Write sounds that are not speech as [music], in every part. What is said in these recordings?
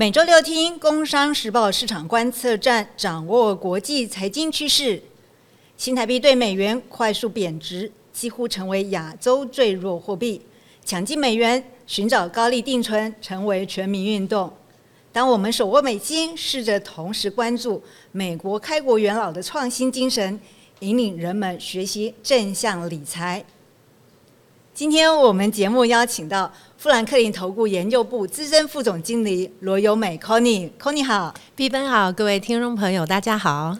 每周六听《工商时报》市场观测站，掌握国际财经趋势。新台币对美元快速贬值，几乎成为亚洲最弱货币。抢进美元，寻找高利定存，成为全民运动。当我们手握美金，试着同时关注美国开国元老的创新精神，引领人们学习正向理财。今天我们节目邀请到富兰克林投顾研究部资深副总经理罗友美 Conny，Conny 好，碧芬好，各位听众朋友大家好。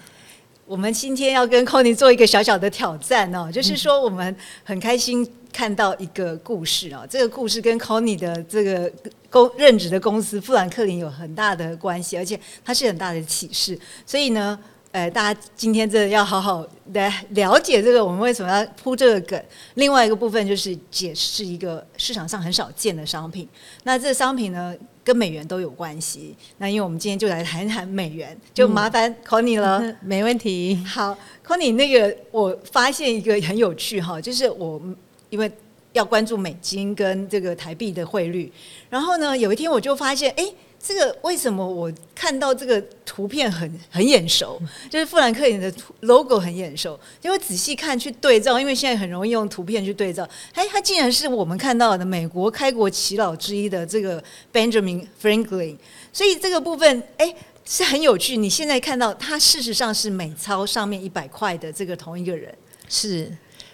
我们今天要跟 Conny 做一个小小的挑战哦，就是说我们很开心看到一个故事哦，这个故事跟 Conny 的这个公任职的公司富兰克林有很大的关系，而且它是很大的启示，所以呢。呃，大家今天真的要好好来了解这个，我们为什么要铺这个梗？另外一个部分就是解释一个市场上很少见的商品。那这商品呢，跟美元都有关系。那因为我们今天就来谈一谈美元，就麻烦 Conny 了。没问题。好，Conny，那个我发现一个很有趣哈，就是我因为要关注美金跟这个台币的汇率，然后呢，有一天我就发现，哎。这个为什么我看到这个图片很很眼熟？就是富兰克林的 logo 很眼熟，结果仔细看去对照，因为现在很容易用图片去对照。哎，它竟然是我们看到的美国开国奇老之一的这个 Benjamin Franklin，所以这个部分哎是很有趣。你现在看到他事实上是美钞上面一百块的这个同一个人是。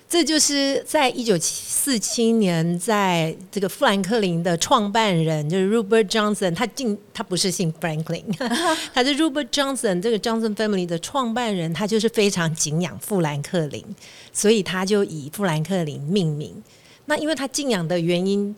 这就是在一九四七年，在这个富兰克林的创办人就是 Robert Johnson，他进他不是姓 Franklin，[laughs] 他是 Robert Johnson 这个 Johnson family 的创办人，他就是非常敬仰富兰克林，所以他就以富兰克林命名。那因为他敬仰的原因。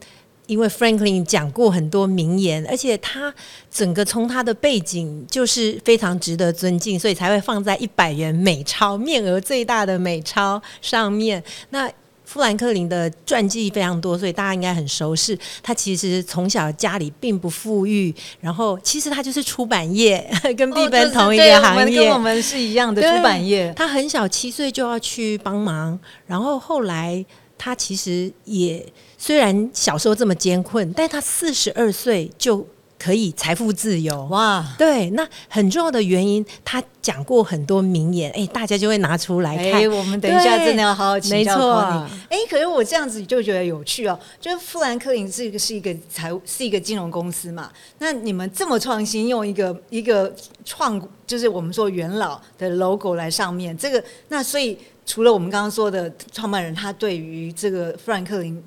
因为 Franklin 讲过很多名言，而且他整个从他的背景就是非常值得尊敬，所以才会放在一百元美钞面额最大的美钞上面。那富兰克林的传记非常多，所以大家应该很熟悉。他其实从小家里并不富裕，然后其实他就是出版业，[laughs] 跟碧芬同一个行业，跟我们是一样的出版业。他很小七岁就要去帮忙，然后后来。他其实也虽然小时候这么艰困，但他四十二岁就可以财富自由哇！对，那很重要的原因，他讲过很多名言，哎，大家就会拿出来看。我们等一下真的要好好请教你。哎，可是我这样子就觉得有趣哦，就是富兰克林是一个是一个财务是一个金融公司嘛，那你们这么创新，用一个一个创就是我们说元老的 logo 来上面，这个那所以。除了我们刚刚说的创办人，他对于这个富兰克林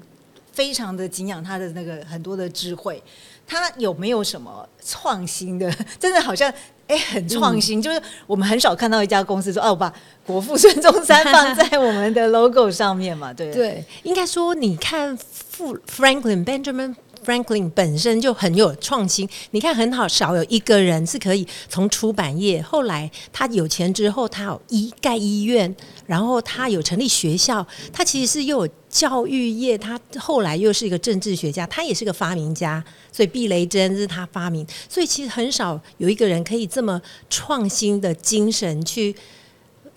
非常的敬仰，他的那个很多的智慧，他有没有什么创新的？[laughs] 真的好像哎，很创新，就是我们很少看到一家公司说哦，把国父孙中山放在我们的 logo 上面嘛？对对，应该说你看富 Franklin Benjamin。Franklin 本身就很有创新，你看很好，少有一个人是可以从出版业，后来他有钱之后，他有医盖医院，然后他有成立学校，他其实是又有教育业，他后来又是一个政治学家，他也是个发明家，所以避雷针是他发明，所以其实很少有一个人可以这么创新的精神去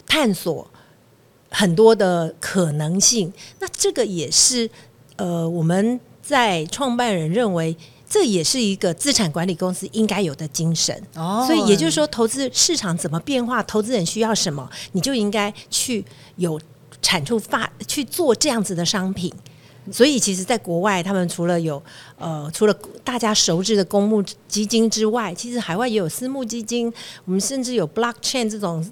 探索很多的可能性，那这个也是呃我们。在创办人认为，这也是一个资产管理公司应该有的精神。哦，所以也就是说，投资市场怎么变化，投资人需要什么，你就应该去有产出发去做这样子的商品。所以，其实，在国外，他们除了有呃，除了大家熟知的公募基金之外，其实海外也有私募基金。我们甚至有 blockchain 这种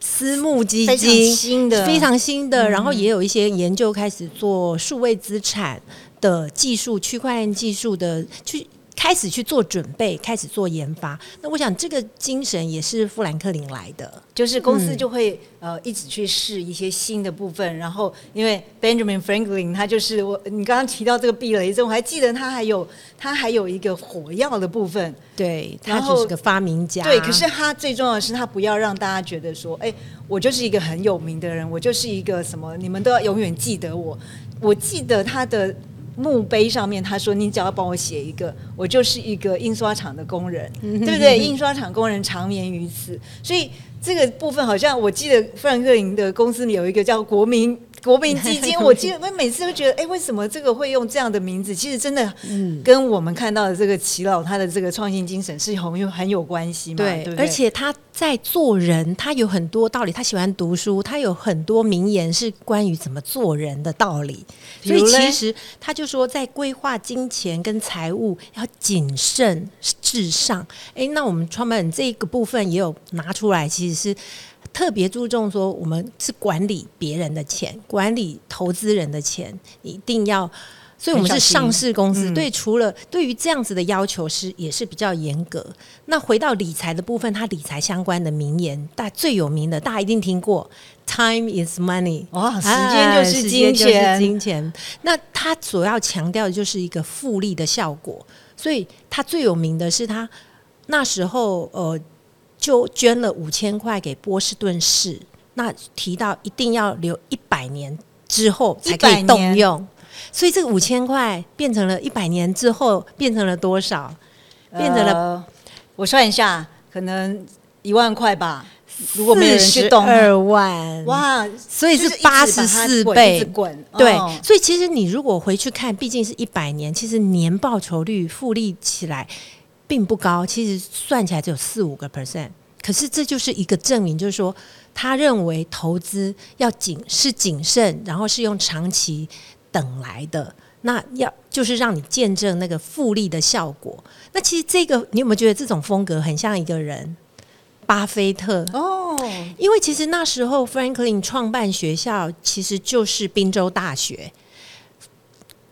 私募基金，新的非常新的。然后，也有一些研究开始做数位资产。的技术，区块链技术的去开始去做准备，开始做研发。那我想，这个精神也是富兰克林来的，就是公司就会呃一直去试一些新的部分。然后，因为 Benjamin Franklin 他就是我，你刚刚提到这个避雷针，我还记得他还有他还有一个火药的部分。对，他就是个发明家。对，可是他最重要的是，他不要让大家觉得说，哎，我就是一个很有名的人，我就是一个什么，你们都要永远记得我。我记得他的。墓碑上面他说：“你只要帮我写一个，我就是一个印刷厂的工人，对不对？印刷厂工人长眠于此。所以这个部分好像我记得富兰克林的公司里有一个叫国民国民基金，我记得 [laughs] 我每次都觉得，哎，为什么这个会用这样的名字？其实真的跟我们看到的这个齐老他的这个创新精神是很有很有关系嘛？对，而且他在做人，他有很多道理。他喜欢读书，他有很多名言是关于怎么做人的道理。所以其实他就说，在规划金钱跟财务要谨慎至上。哎，那我们创办人这个部分也有拿出来，其实是。特别注重说，我们是管理别人的钱，管理投资人的钱，一定要。所以我们是上市公司，对，除了对于这样子的要求是也是比较严格。那回到理财的部分，它理财相关的名言，大最有名的，大家一定听过，“Time is money”，哇，时间就是金钱，金钱。那它主要强调的就是一个复利的效果。所以它最有名的是，它那时候呃。就捐了五千块给波士顿市，那提到一定要留一百年之后才可以动用，所以这个五千块变成了一百年之后变成了多少？变成了我算一下，可能一万块吧。如果没有人去动，二万哇，所以是八十四倍滚。对，所以其实你如果回去看，毕竟是一百年，其实年报酬率复利起来。并不高，其实算起来只有四五个 percent。可是这就是一个证明，就是说他认为投资要谨是谨慎，然后是用长期等来的。那要就是让你见证那个复利的效果。那其实这个你有没有觉得这种风格很像一个人？巴菲特哦，因为其实那时候 Franklin 创办学校其实就是宾州大学。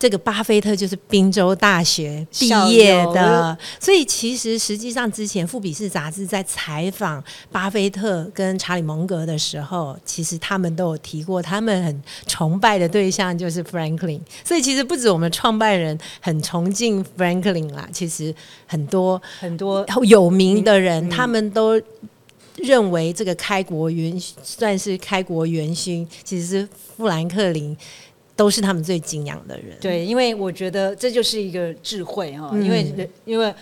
这个巴菲特就是宾州大学毕业的，所以其实实际上之前《富比士》杂志在采访巴菲特跟查理蒙格的时候，其实他们都有提过，他们很崇拜的对象就是 Franklin。所以其实不止我们创办人很崇敬 Franklin 啦，其实很多很多有名的人，他们都认为这个开国元算是开国元勋，其实是富兰克林。都是他们最敬仰的人。对，因为我觉得这就是一个智慧哈，因为因为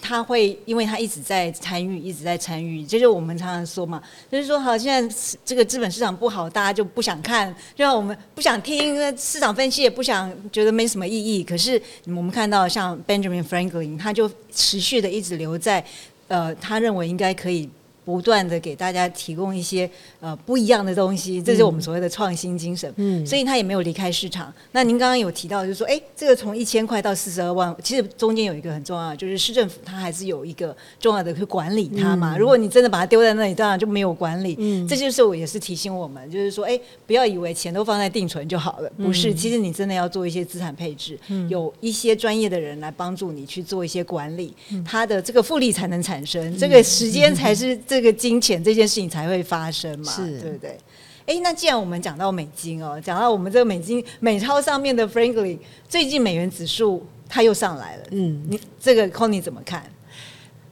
他会，因为他一直在参与，一直在参与。这就我们常常说嘛，就是说，好，现在这个资本市场不好，大家就不想看，就像我们不想听市场分析，也不想觉得没什么意义。可是我们看到像 Benjamin Franklin，他就持续的一直留在，呃，他认为应该可以。不断的给大家提供一些呃不一样的东西，这是我们所谓的创新精神。嗯，所以他也没有离开市场。那您刚刚有提到，就是说，哎，这个从一千块到四十二万，其实中间有一个很重要，就是市政府它还是有一个重要的去管理它嘛。如果你真的把它丢在那里，当然就没有管理。嗯，这就是我也是提醒我们，就是说，哎，不要以为钱都放在定存就好了，不是。其实你真的要做一些资产配置，有一些专业的人来帮助你去做一些管理，它的这个复利才能产生，这个时间才是这。这个金钱这件事情才会发生嘛，是对不对？哎，那既然我们讲到美金哦，讲到我们这个美金美钞上面的 Franklin，最近美元指数它又上来了，嗯，你这个 Conny 怎么看？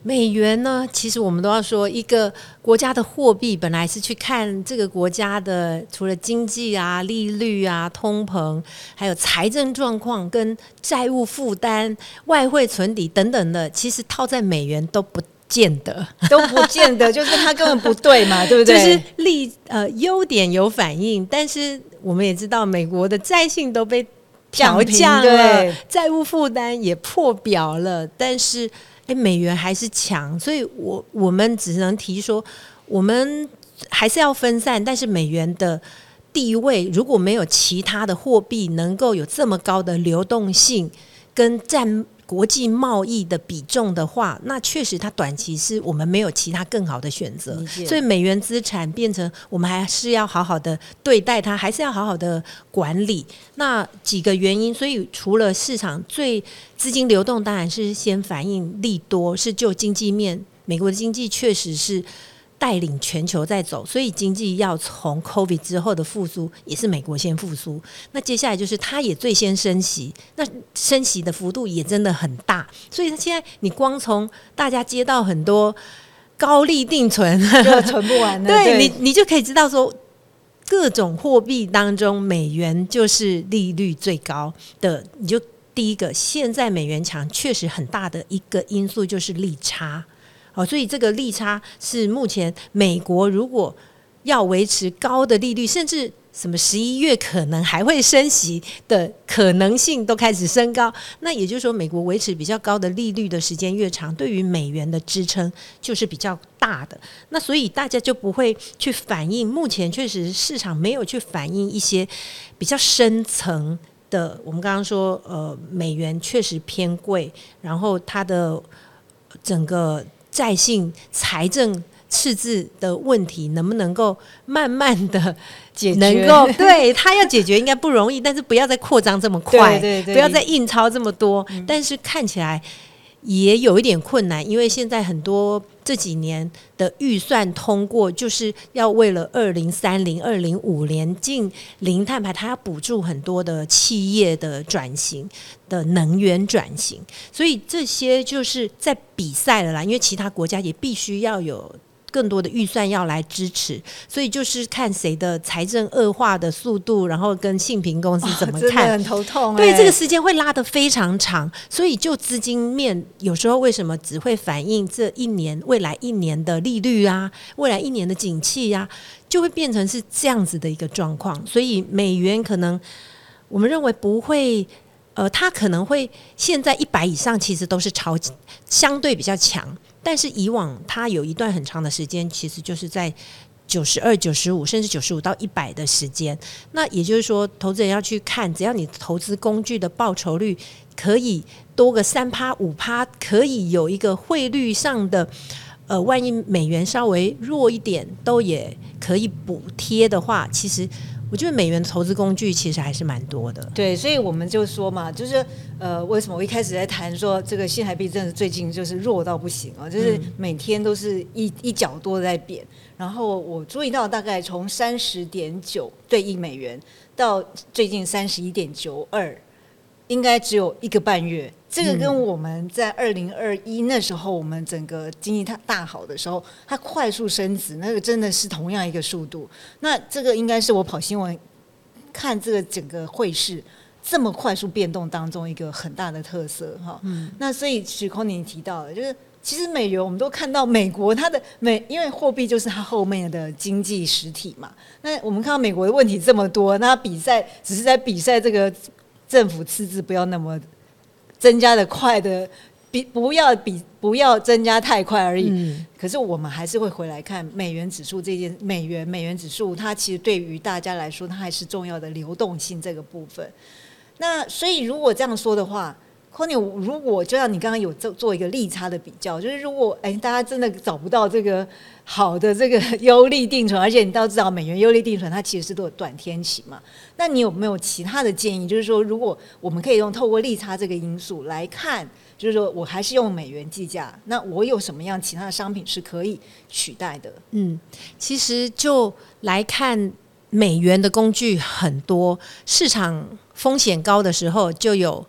美元呢？其实我们都要说，一个国家的货币本来是去看这个国家的，除了经济啊、利率啊、通膨，还有财政状况、跟债务负担、外汇存底等等的，其实套在美元都不。见得 [laughs] 都不见得，就是它根本不对嘛，[laughs] 对不对？就是利呃优点有反应，但是我们也知道美国的债性都被调降了，[laughs] 债务负担也破表了，但是哎美元还是强，所以我我们只能提说，我们还是要分散，但是美元的地位如果没有其他的货币能够有这么高的流动性跟占。国际贸易的比重的话，那确实它短期是我们没有其他更好的选择，所以美元资产变成我们还是要好好的对待它，还是要好好的管理。那几个原因，所以除了市场最资金流动，当然是先反映利多，是就经济面，美国的经济确实是。带领全球在走，所以经济要从 COVID 之后的复苏，也是美国先复苏。那接下来就是它也最先升息，那升息的幅度也真的很大。所以现在你光从大家接到很多高利定存，存不完的，[laughs] 对你你就可以知道说，各种货币当中，美元就是利率最高的。你就第一个，现在美元强，确实很大的一个因素就是利差。哦，所以这个利差是目前美国如果要维持高的利率，甚至什么十一月可能还会升息的可能性都开始升高，那也就是说，美国维持比较高的利率的时间越长，对于美元的支撑就是比较大的。那所以大家就不会去反映，目前确实市场没有去反映一些比较深层的。我们刚刚说，呃，美元确实偏贵，然后它的整个债性财政。赤字的问题能不能够慢慢的解决？能够 [laughs] 对他要解决应该不容易，但是不要再扩张这么快，对对，不要再印钞这么多。但是看起来也有一点困难，因为现在很多这几年的预算通过，就是要为了二零三零、二零五年进零碳排，它要补助很多的企业的转型的能源转型，所以这些就是在比赛了啦。因为其他国家也必须要有。更多的预算要来支持，所以就是看谁的财政恶化的速度，然后跟信平公司怎么看，很头痛。对，这个时间会拉得非常长，所以就资金面有时候为什么只会反映这一年、未来一年的利率啊，未来一年的景气呀，就会变成是这样子的一个状况。所以美元可能我们认为不会，呃，它可能会现在一百以上，其实都是超相对比较强。但是以往它有一段很长的时间，其实就是在九十二、九十五，甚至九十五到一百的时间。那也就是说，投资人要去看，只要你投资工具的报酬率可以多个三趴、五趴，可以有一个汇率上的，呃，万一美元稍微弱一点，都也可以补贴的话，其实。我觉得美元投资工具其实还是蛮多的。对，所以我们就说嘛，就是呃，为什么我一开始在谈说这个新台币真的最近就是弱到不行啊，就是每天都是一一角多在贬。然后我注意到，大概从三十点九对一美元到最近三十一点九二，应该只有一个半月。这个跟我们在二零二一那时候，我们整个经济它大好的时候，它快速升值，那个真的是同样一个速度。那这个应该是我跑新闻看这个整个汇市这么快速变动当中一个很大的特色哈。那所以许空你提到的，就是其实美元我们都看到美国它的美，因为货币就是它后面的经济实体嘛。那我们看到美国的问题这么多，那比赛只是在比赛这个政府赤字不要那么。增加的快的比不要比不要增加太快而已。可是我们还是会回来看美元指数这件美元美元指数，它其实对于大家来说，它还是重要的流动性这个部分。那所以如果这样说的话。C o n y 如果就像你刚刚有做做一个利差的比较，就是如果哎，大家真的找不到这个好的这个优利定存，而且你都知道美元优利定存它其实是都有短天期嘛，那你有没有其他的建议？就是说，如果我们可以用透过利差这个因素来看，就是说我还是用美元计价，那我有什么样其他的商品是可以取代的？嗯，其实就来看美元的工具很多，市场风险高的时候就有。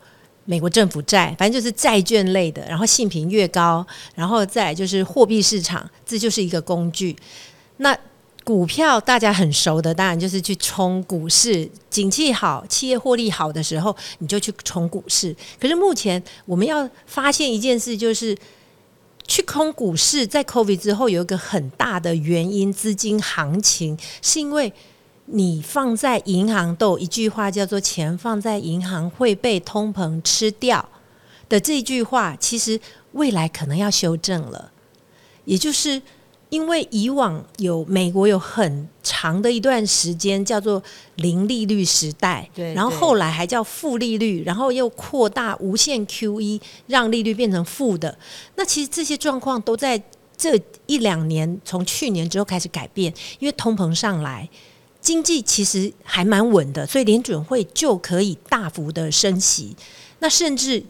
美国政府债，反正就是债券类的，然后信评越高，然后再就是货币市场，这就是一个工具。那股票大家很熟的，当然就是去冲股市，景气好、企业获利好的时候，你就去冲股市。可是目前我们要发现一件事，就是去空股市，在 COVID 之后有一个很大的原因，资金行情是因为。你放在银行都有一句话叫做“钱放在银行会被通膨吃掉”的这句话，其实未来可能要修正了。也就是因为以往有美国有很长的一段时间叫做零利率时代，对，然后后来还叫负利率，然后又扩大无限 QE，让利率变成负的。那其实这些状况都在这一两年，从去年之后开始改变，因为通膨上来。经济其实还蛮稳的，所以联准会就可以大幅的升息，那甚至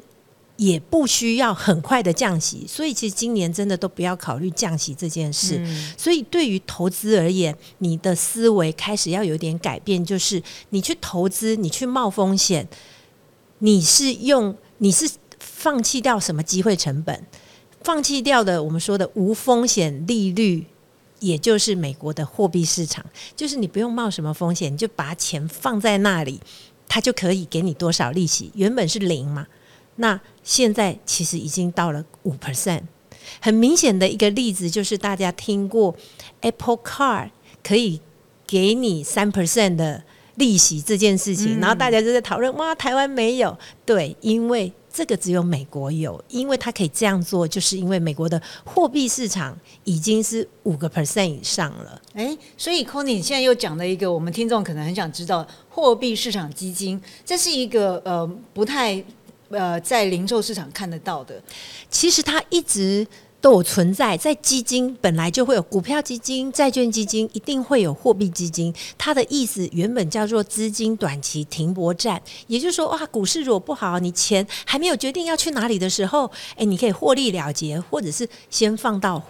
也不需要很快的降息。所以其实今年真的都不要考虑降息这件事。所以对于投资而言，你的思维开始要有点改变，就是你去投资，你去冒风险，你是用你是放弃掉什么机会成本？放弃掉的我们说的无风险利率。也就是美国的货币市场，就是你不用冒什么风险，你就把钱放在那里，它就可以给你多少利息。原本是零嘛，那现在其实已经到了五 percent。很明显的一个例子就是大家听过 Apple Car 可以给你三 percent 的利息这件事情，然后大家就在讨论，哇，台湾没有，对，因为。这个只有美国有，因为它可以这样做，就是因为美国的货币市场已经是五个 percent 以上了。哎，所以 Conny 现在又讲了一个，我们听众可能很想知道，货币市场基金，这是一个呃不太呃在零售市场看得到的。其实它一直。都有存在，在基金本来就会有股票基金、债券基金，一定会有货币基金。它的意思原本叫做资金短期停泊站，也就是说，哇，股市如果不好，你钱还没有决定要去哪里的时候，哎，你可以获利了结，或者是先放到。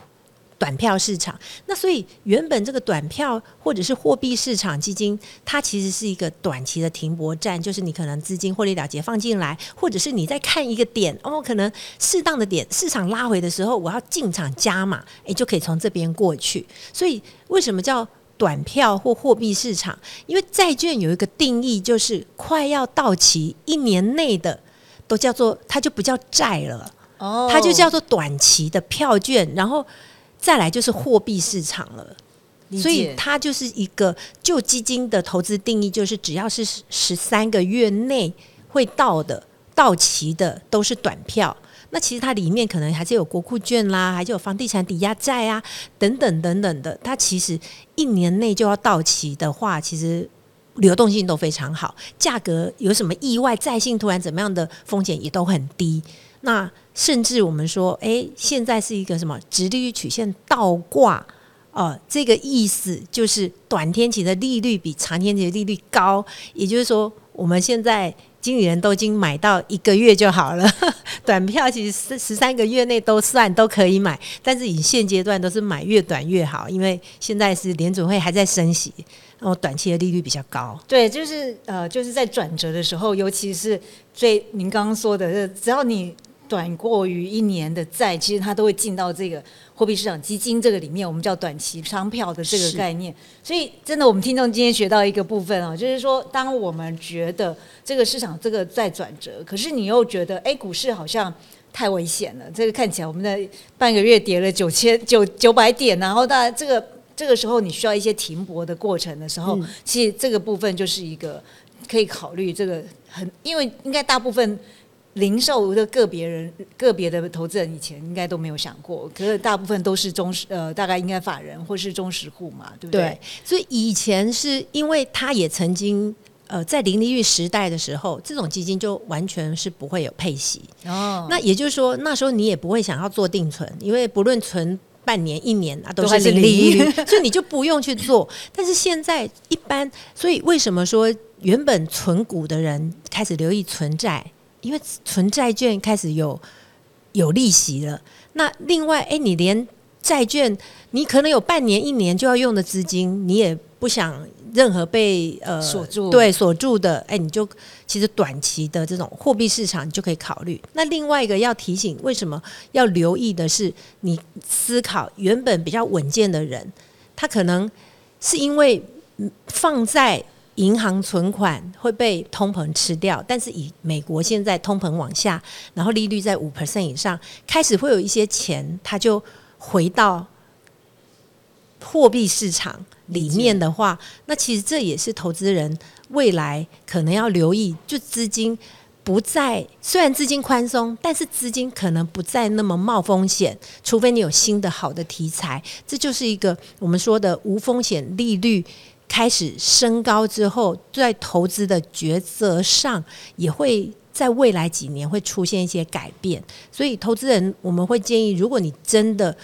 短票市场，那所以原本这个短票或者是货币市场基金，它其实是一个短期的停泊站，就是你可能资金获利了结放进来，或者是你在看一个点哦，可能适当的点市场拉回的时候，我要进场加码，诶，就可以从这边过去。所以为什么叫短票或货币市场？因为债券有一个定义，就是快要到期一年内的都叫做它就不叫债了，哦，它就叫做短期的票券，然后。再来就是货币市场了，所以它就是一个旧基金的投资定义，就是只要是十三个月内会到的到期的都是短票。那其实它里面可能还是有国库券啦，还是有房地产抵押债啊，等等等等的。它其实一年内就要到期的话，其实流动性都非常好，价格有什么意外，债性突然怎么样的风险也都很低。那甚至我们说，哎，现在是一个什么直利率曲线倒挂，呃，这个意思就是短天期的利率比长天期的利率高，也就是说，我们现在经理人都已经买到一个月就好了，[laughs] 短票其实十三个月内都算都可以买，但是以现阶段都是买越短越好，因为现在是联准会还在升息，然后短期的利率比较高。对，就是呃，就是在转折的时候，尤其是最您刚刚说的，只要你。短过于一年的债，其实它都会进到这个货币市场基金这个里面，我们叫短期商票的这个概念。所以，真的，我们听众今天学到一个部分啊，就是说，当我们觉得这个市场这个在转折，可是你又觉得，哎，股市好像太危险了，这个看起来我们的半个月跌了九千九九百点，然后大家这个这个时候你需要一些停泊的过程的时候，其实这个部分就是一个可以考虑这个很，因为应该大部分。零售的个别人、个别的投资人以前应该都没有想过，可是大部分都是中实呃，大概应该法人或是中实户嘛，对不对？所以以前是因为他也曾经呃在零利率时代的时候，这种基金就完全是不会有配息哦。那也就是说，那时候你也不会想要做定存，因为不论存半年、一年啊，都是零利率，[laughs] [laughs] 所以你就不用去做。但是现在一般，所以为什么说原本存股的人开始留意存债？因为存债券开始有有利息了，那另外，哎，你连债券，你可能有半年、一年就要用的资金，你也不想任何被呃锁住，对锁住的，哎，你就其实短期的这种货币市场你就可以考虑。那另外一个要提醒，为什么要留意的是，你思考原本比较稳健的人，他可能是因为放在。银行存款会被通膨吃掉，但是以美国现在通膨往下，然后利率在五 percent 以上，开始会有一些钱，它就回到货币市场里面的话，那其实这也是投资人未来可能要留意，就资金不再虽然资金宽松，但是资金可能不再那么冒风险，除非你有新的好的题材，这就是一个我们说的无风险利率。开始升高之后，在投资的抉择上，也会在未来几年会出现一些改变。所以，投资人我们会建议，如果你真的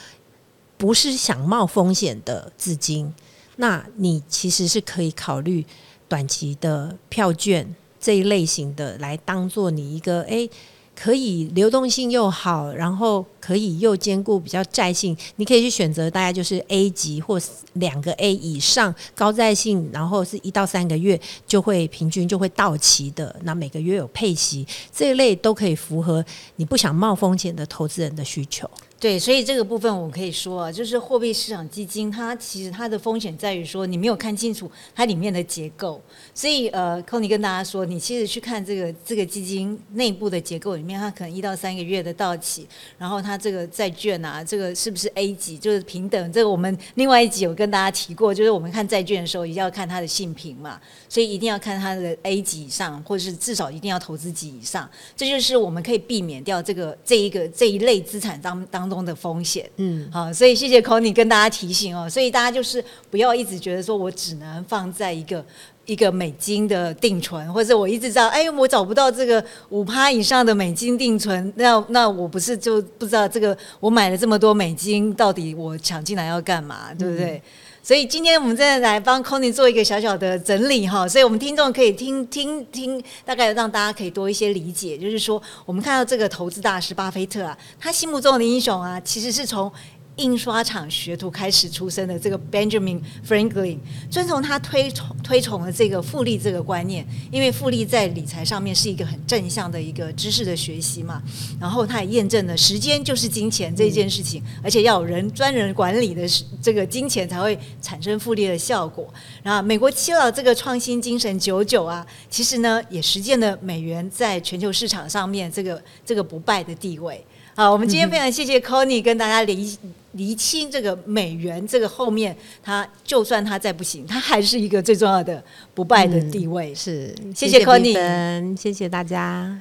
不是想冒风险的资金，那你其实是可以考虑短期的票券这一类型的，来当做你一个诶。可以流动性又好，然后可以又兼顾比较债性，你可以去选择大概就是 A 级或两个 A 以上高债性，然后是一到三个月就会平均就会到期的，那每个月有配息这一类都可以符合你不想冒风险的投资人的需求。对，所以这个部分我可以说啊，就是货币市场基金，它其实它的风险在于说你没有看清楚它里面的结构。所以呃 c o n y 跟大家说，你其实去看这个这个基金内部的结构里面，它可能一到三个月的到期，然后它它这个债券啊，这个是不是 A 级，就是平等。这个我们另外一集有跟大家提过，就是我们看债券的时候，一定要看它的信评嘛，所以一定要看它的 A 级以上，或者是至少一定要投资级以上。这就是我们可以避免掉这个这一个这一类资产当当中的风险。嗯，好，所以谢谢 Conny 跟大家提醒哦，所以大家就是不要一直觉得说我只能放在一个。一个美金的定存，或者我一直知道，哎，我找不到这个五趴以上的美金定存，那那我不是就不知道这个我买了这么多美金，到底我抢进来要干嘛，对不对？所以今天我们真的来帮 Conny 做一个小小的整理哈，所以我们听众可以听听听，大概让大家可以多一些理解，就是说我们看到这个投资大师巴菲特啊，他心目中的英雄啊，其实是从。印刷厂学徒开始出生的这个 Benjamin Franklin，遵从他推崇推崇的这个复利这个观念，因为复利在理财上面是一个很正向的一个知识的学习嘛。然后他也验证了时间就是金钱这件事情，而且要有人专人管理的这个金钱才会产生复利的效果。然后美国七老这个创新精神久久啊，其实呢也实践了美元在全球市场上面这个这个不败的地位。好，我们今天非常谢谢 Conny 跟大家厘厘清这个美元这个后面，它就算它再不行，它还是一个最重要的不败的地位。是，谢谢 Conny，谢谢大家。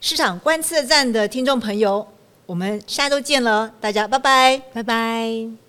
市场观测站的听众朋友，我们下周见了，大家拜拜，拜拜。